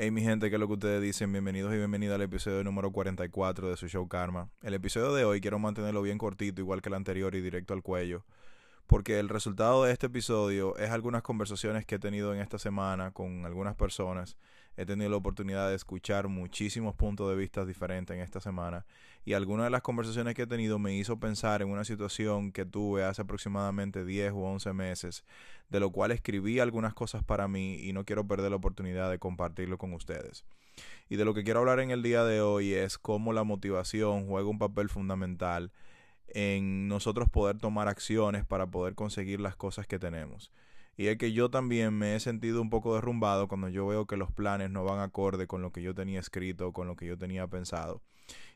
Hey mi gente, ¿qué es lo que ustedes dicen? Bienvenidos y bienvenidas al episodio número 44 de su show Karma. El episodio de hoy quiero mantenerlo bien cortito, igual que el anterior y directo al cuello, porque el resultado de este episodio es algunas conversaciones que he tenido en esta semana con algunas personas he tenido la oportunidad de escuchar muchísimos puntos de vista diferentes en esta semana y algunas de las conversaciones que he tenido me hizo pensar en una situación que tuve hace aproximadamente 10 u 11 meses, de lo cual escribí algunas cosas para mí y no quiero perder la oportunidad de compartirlo con ustedes. Y de lo que quiero hablar en el día de hoy es cómo la motivación juega un papel fundamental en nosotros poder tomar acciones para poder conseguir las cosas que tenemos. Y es que yo también me he sentido un poco derrumbado cuando yo veo que los planes no van acorde con lo que yo tenía escrito, con lo que yo tenía pensado.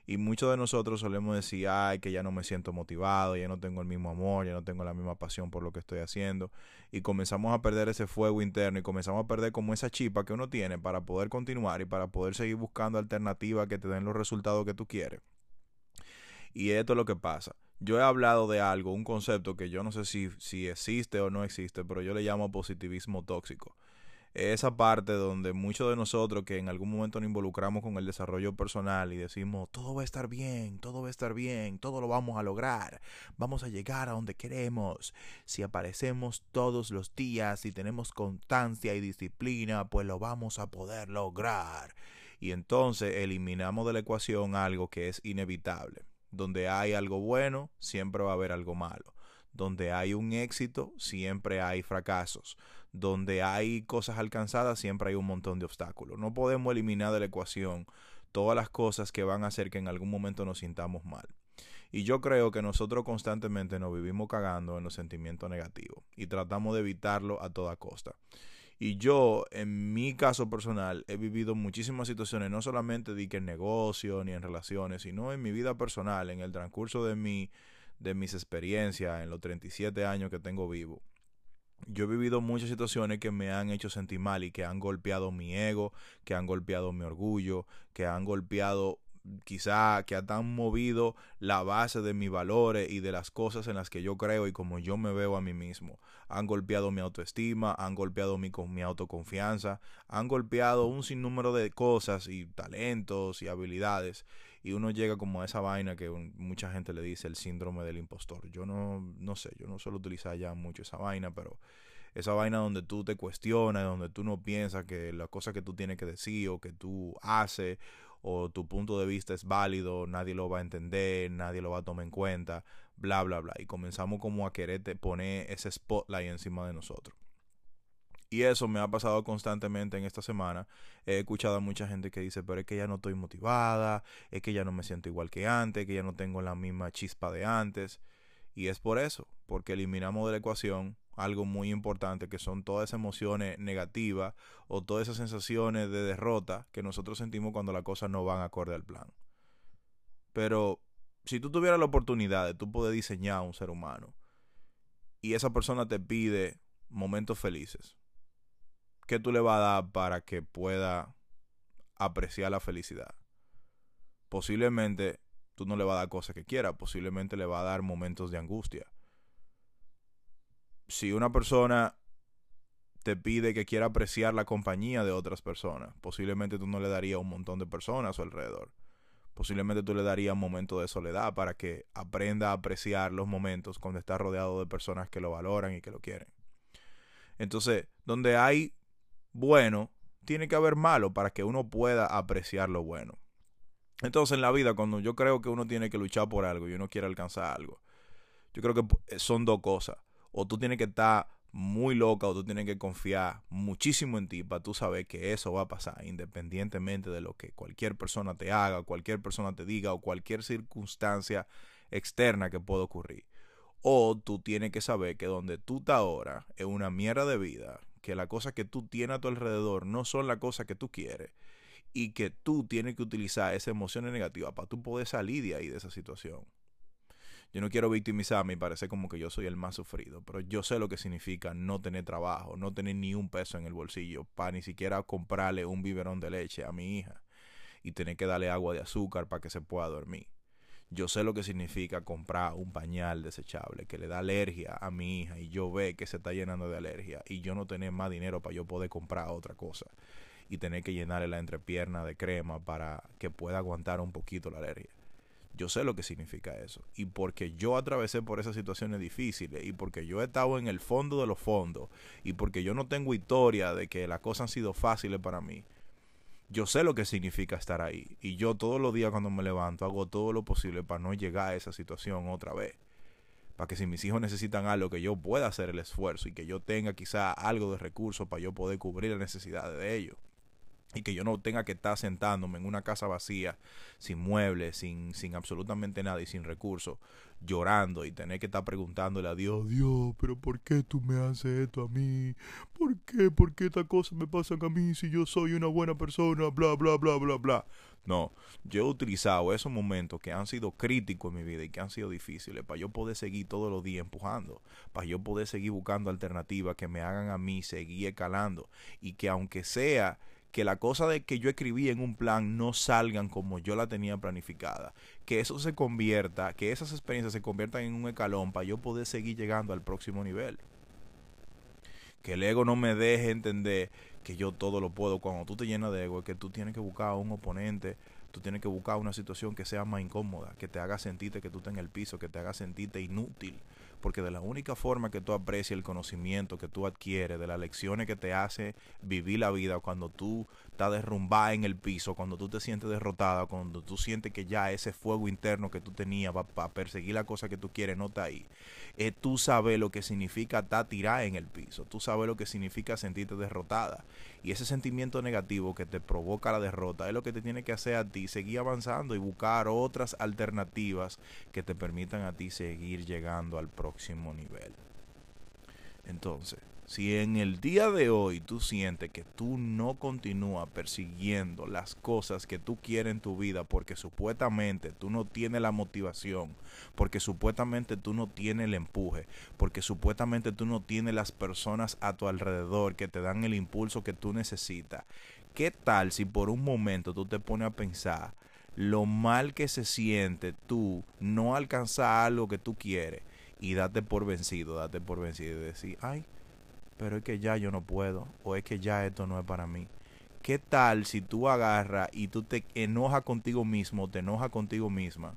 Y muchos de nosotros solemos decir, ay, que ya no me siento motivado, ya no tengo el mismo amor, ya no tengo la misma pasión por lo que estoy haciendo. Y comenzamos a perder ese fuego interno y comenzamos a perder como esa chipa que uno tiene para poder continuar y para poder seguir buscando alternativas que te den los resultados que tú quieres. Y esto es lo que pasa yo he hablado de algo, un concepto que yo no sé si, si existe o no existe, pero yo le llamo positivismo tóxico. Esa parte donde muchos de nosotros que en algún momento nos involucramos con el desarrollo personal y decimos, todo va a estar bien, todo va a estar bien, todo lo vamos a lograr, vamos a llegar a donde queremos. Si aparecemos todos los días y tenemos constancia y disciplina, pues lo vamos a poder lograr. Y entonces eliminamos de la ecuación algo que es inevitable donde hay algo bueno, siempre va a haber algo malo. Donde hay un éxito, siempre hay fracasos. Donde hay cosas alcanzadas, siempre hay un montón de obstáculos. No podemos eliminar de la ecuación todas las cosas que van a hacer que en algún momento nos sintamos mal. Y yo creo que nosotros constantemente nos vivimos cagando en los sentimientos negativos y tratamos de evitarlo a toda costa. Y yo, en mi caso personal, he vivido muchísimas situaciones, no solamente de que en negocio ni en relaciones, sino en mi vida personal, en el transcurso de, mi, de mis experiencias, en los 37 años que tengo vivo. Yo he vivido muchas situaciones que me han hecho sentir mal y que han golpeado mi ego, que han golpeado mi orgullo, que han golpeado quizá que han movido la base de mis valores y de las cosas en las que yo creo y como yo me veo a mí mismo. Han golpeado mi autoestima, han golpeado mi, mi autoconfianza, han golpeado un sinnúmero de cosas y talentos y habilidades. Y uno llega como a esa vaina que mucha gente le dice el síndrome del impostor. Yo no, no sé, yo no suelo utilizar ya mucho esa vaina, pero esa vaina donde tú te cuestionas, donde tú no piensas que la cosa que tú tienes que decir o que tú haces o tu punto de vista es válido, nadie lo va a entender, nadie lo va a tomar en cuenta, bla, bla, bla. Y comenzamos como a quererte poner ese spotlight encima de nosotros. Y eso me ha pasado constantemente en esta semana. He escuchado a mucha gente que dice, pero es que ya no estoy motivada, es que ya no me siento igual que antes, que ya no tengo la misma chispa de antes. Y es por eso, porque eliminamos de la ecuación algo muy importante que son todas esas emociones negativas o todas esas sensaciones de derrota que nosotros sentimos cuando las cosas no van acorde al plan. Pero si tú tuvieras la oportunidad de tú poder diseñar a un ser humano y esa persona te pide momentos felices, ¿qué tú le vas a dar para que pueda apreciar la felicidad? Posiblemente tú no le vas a dar cosas que quiera, posiblemente le va a dar momentos de angustia si una persona te pide que quiera apreciar la compañía de otras personas, posiblemente tú no le darías un montón de personas a su alrededor. Posiblemente tú le darías un momento de soledad para que aprenda a apreciar los momentos cuando está rodeado de personas que lo valoran y que lo quieren. Entonces, donde hay bueno, tiene que haber malo para que uno pueda apreciar lo bueno. Entonces, en la vida, cuando yo creo que uno tiene que luchar por algo y uno quiere alcanzar algo, yo creo que son dos cosas o tú tienes que estar muy loca o tú tienes que confiar muchísimo en ti para tú saber que eso va a pasar independientemente de lo que cualquier persona te haga, cualquier persona te diga o cualquier circunstancia externa que pueda ocurrir. O tú tienes que saber que donde tú estás ahora es una mierda de vida, que las cosas que tú tienes a tu alrededor no son las cosas que tú quieres y que tú tienes que utilizar esa emoción negativa para tú poder salir de ahí de esa situación. Yo no quiero victimizarme y parece como que yo soy el más sufrido, pero yo sé lo que significa no tener trabajo, no tener ni un peso en el bolsillo para ni siquiera comprarle un biberón de leche a mi hija y tener que darle agua de azúcar para que se pueda dormir. Yo sé lo que significa comprar un pañal desechable que le da alergia a mi hija y yo ve que se está llenando de alergia y yo no tener más dinero para yo poder comprar otra cosa y tener que llenarle la entrepierna de crema para que pueda aguantar un poquito la alergia. Yo sé lo que significa eso. Y porque yo atravesé por esas situaciones difíciles y porque yo he estado en el fondo de los fondos y porque yo no tengo historia de que las cosas han sido fáciles para mí, yo sé lo que significa estar ahí. Y yo todos los días cuando me levanto hago todo lo posible para no llegar a esa situación otra vez. Para que si mis hijos necesitan algo, que yo pueda hacer el esfuerzo y que yo tenga quizá algo de recursos para yo poder cubrir las necesidades de ellos y que yo no tenga que estar sentándome en una casa vacía, sin muebles, sin, sin absolutamente nada y sin recursos, llorando y tener que estar preguntándole a Dios, Dios, pero ¿por qué tú me haces esto a mí? ¿Por qué? ¿Por qué estas cosas me pasan a mí si yo soy una buena persona? Bla, bla, bla, bla, bla. No, yo he utilizado esos momentos que han sido críticos en mi vida y que han sido difíciles para yo poder seguir todos los días empujando, para yo poder seguir buscando alternativas que me hagan a mí seguir escalando y que aunque sea que la cosa de que yo escribí en un plan no salgan como yo la tenía planificada, que eso se convierta, que esas experiencias se conviertan en un escalón para yo poder seguir llegando al próximo nivel. Que el ego no me deje entender que yo todo lo puedo. Cuando tú te llenas de ego, es que tú tienes que buscar a un oponente, tú tienes que buscar una situación que sea más incómoda, que te haga sentirte que tú estás en el piso, que te haga sentirte inútil, porque de la única forma que tú aprecias el conocimiento que tú adquieres, de las lecciones que te hace vivir la vida cuando tú estás derrumbada en el piso, cuando tú te sientes derrotada, cuando tú sientes que ya ese fuego interno que tú tenías para perseguir la cosa que tú quieres no está ahí, es tú sabes lo que significa estar tirada en el piso, tú sabes lo que significa sentirte derrotada. Y ese sentimiento negativo que te provoca la derrota es lo que te tiene que hacer a ti seguir avanzando y buscar otras alternativas que te permitan a ti seguir llegando al próximo nivel. Entonces, si en el día de hoy tú sientes que tú no continúas persiguiendo las cosas que tú quieres en tu vida porque supuestamente tú no tienes la motivación, porque supuestamente tú no tienes el empuje, porque supuestamente tú no tienes las personas a tu alrededor que te dan el impulso que tú necesitas, ¿qué tal si por un momento tú te pones a pensar lo mal que se siente tú no alcanzar algo que tú quieres y date por vencido, date por vencido y decir, ay, pero es que ya yo no puedo, o es que ya esto no es para mí. ¿Qué tal si tú agarras y tú te enojas contigo mismo, te enojas contigo misma?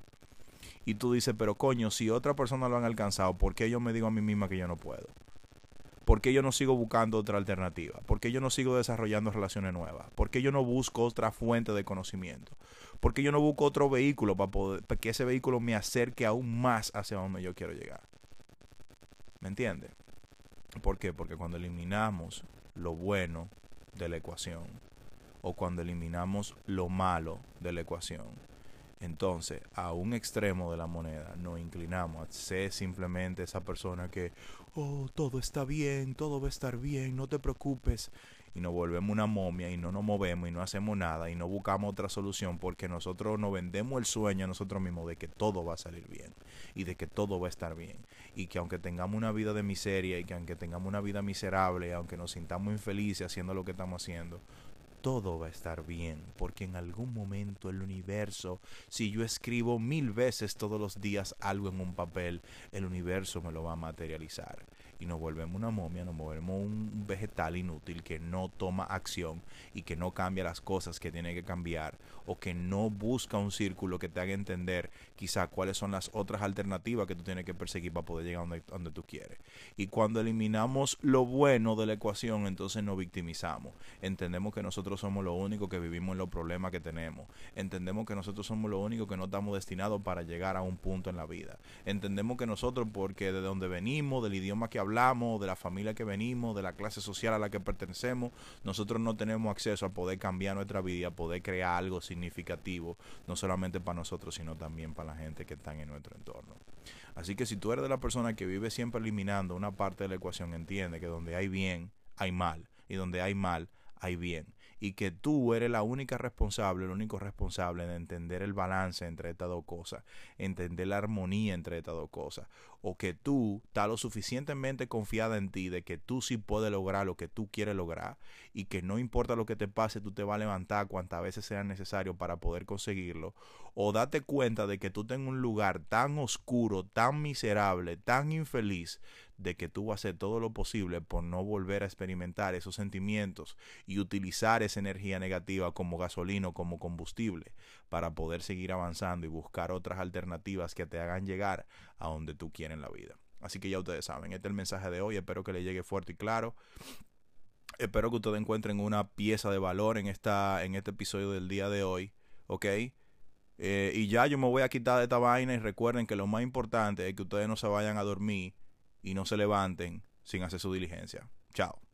Y tú dices, pero coño, si otra persona lo han alcanzado, ¿por qué yo me digo a mí misma que yo no puedo? ¿Por qué yo no sigo buscando otra alternativa? ¿Por qué yo no sigo desarrollando relaciones nuevas? ¿Por qué yo no busco otra fuente de conocimiento? ¿Por qué yo no busco otro vehículo para, poder, para que ese vehículo me acerque aún más hacia donde yo quiero llegar? ¿Me entiendes? ¿Por qué? Porque cuando eliminamos lo bueno de la ecuación o cuando eliminamos lo malo de la ecuación, entonces a un extremo de la moneda nos inclinamos a ser simplemente esa persona que, oh, todo está bien, todo va a estar bien, no te preocupes, y nos volvemos una momia y no nos movemos y no hacemos nada y no buscamos otra solución porque nosotros nos vendemos el sueño a nosotros mismos de que todo va a salir bien y de que todo va a estar bien. Y que aunque tengamos una vida de miseria y que aunque tengamos una vida miserable, aunque nos sintamos infelices haciendo lo que estamos haciendo, todo va a estar bien, porque en algún momento el universo, si yo escribo mil veces todos los días algo en un papel, el universo me lo va a materializar y nos volvemos una momia, nos volvemos un vegetal inútil que no toma acción y que no cambia las cosas que tiene que cambiar o que no busca un círculo que te haga entender quizá cuáles son las otras alternativas que tú tienes que perseguir para poder llegar donde, donde tú quieres. Y cuando eliminamos lo bueno de la ecuación, entonces nos victimizamos. Entendemos que nosotros somos lo único que vivimos en los problemas que tenemos. Entendemos que nosotros somos lo único que no estamos destinados para llegar a un punto en la vida. Entendemos que nosotros, porque de donde venimos, del idioma que hablamos, de la familia que venimos, de la clase social a la que pertenecemos, nosotros no tenemos acceso a poder cambiar nuestra vida, a poder crear algo significativo, no solamente para nosotros, sino también para la gente que está en nuestro entorno. Así que si tú eres de la persona que vive siempre eliminando una parte de la ecuación, entiende que donde hay bien, hay mal, y donde hay mal, hay bien y que tú eres la única responsable, el único responsable de entender el balance entre estas dos cosas, entender la armonía entre estas dos cosas, o que tú estás lo suficientemente confiada en ti de que tú sí puedes lograr lo que tú quieres lograr y que no importa lo que te pase, tú te vas a levantar cuantas veces sea necesario para poder conseguirlo, o date cuenta de que tú en un lugar tan oscuro, tan miserable, tan infeliz, de que tú vas a hacer todo lo posible por no volver a experimentar esos sentimientos y utilizar esa energía negativa como gasolina como combustible para poder seguir avanzando y buscar otras alternativas que te hagan llegar a donde tú quieres en la vida. Así que ya ustedes saben, este es el mensaje de hoy, espero que le llegue fuerte y claro. Espero que ustedes encuentren una pieza de valor en, esta, en este episodio del día de hoy, ¿ok? Eh, y ya yo me voy a quitar de esta vaina y recuerden que lo más importante es que ustedes no se vayan a dormir y no se levanten sin hacer su diligencia. Chao.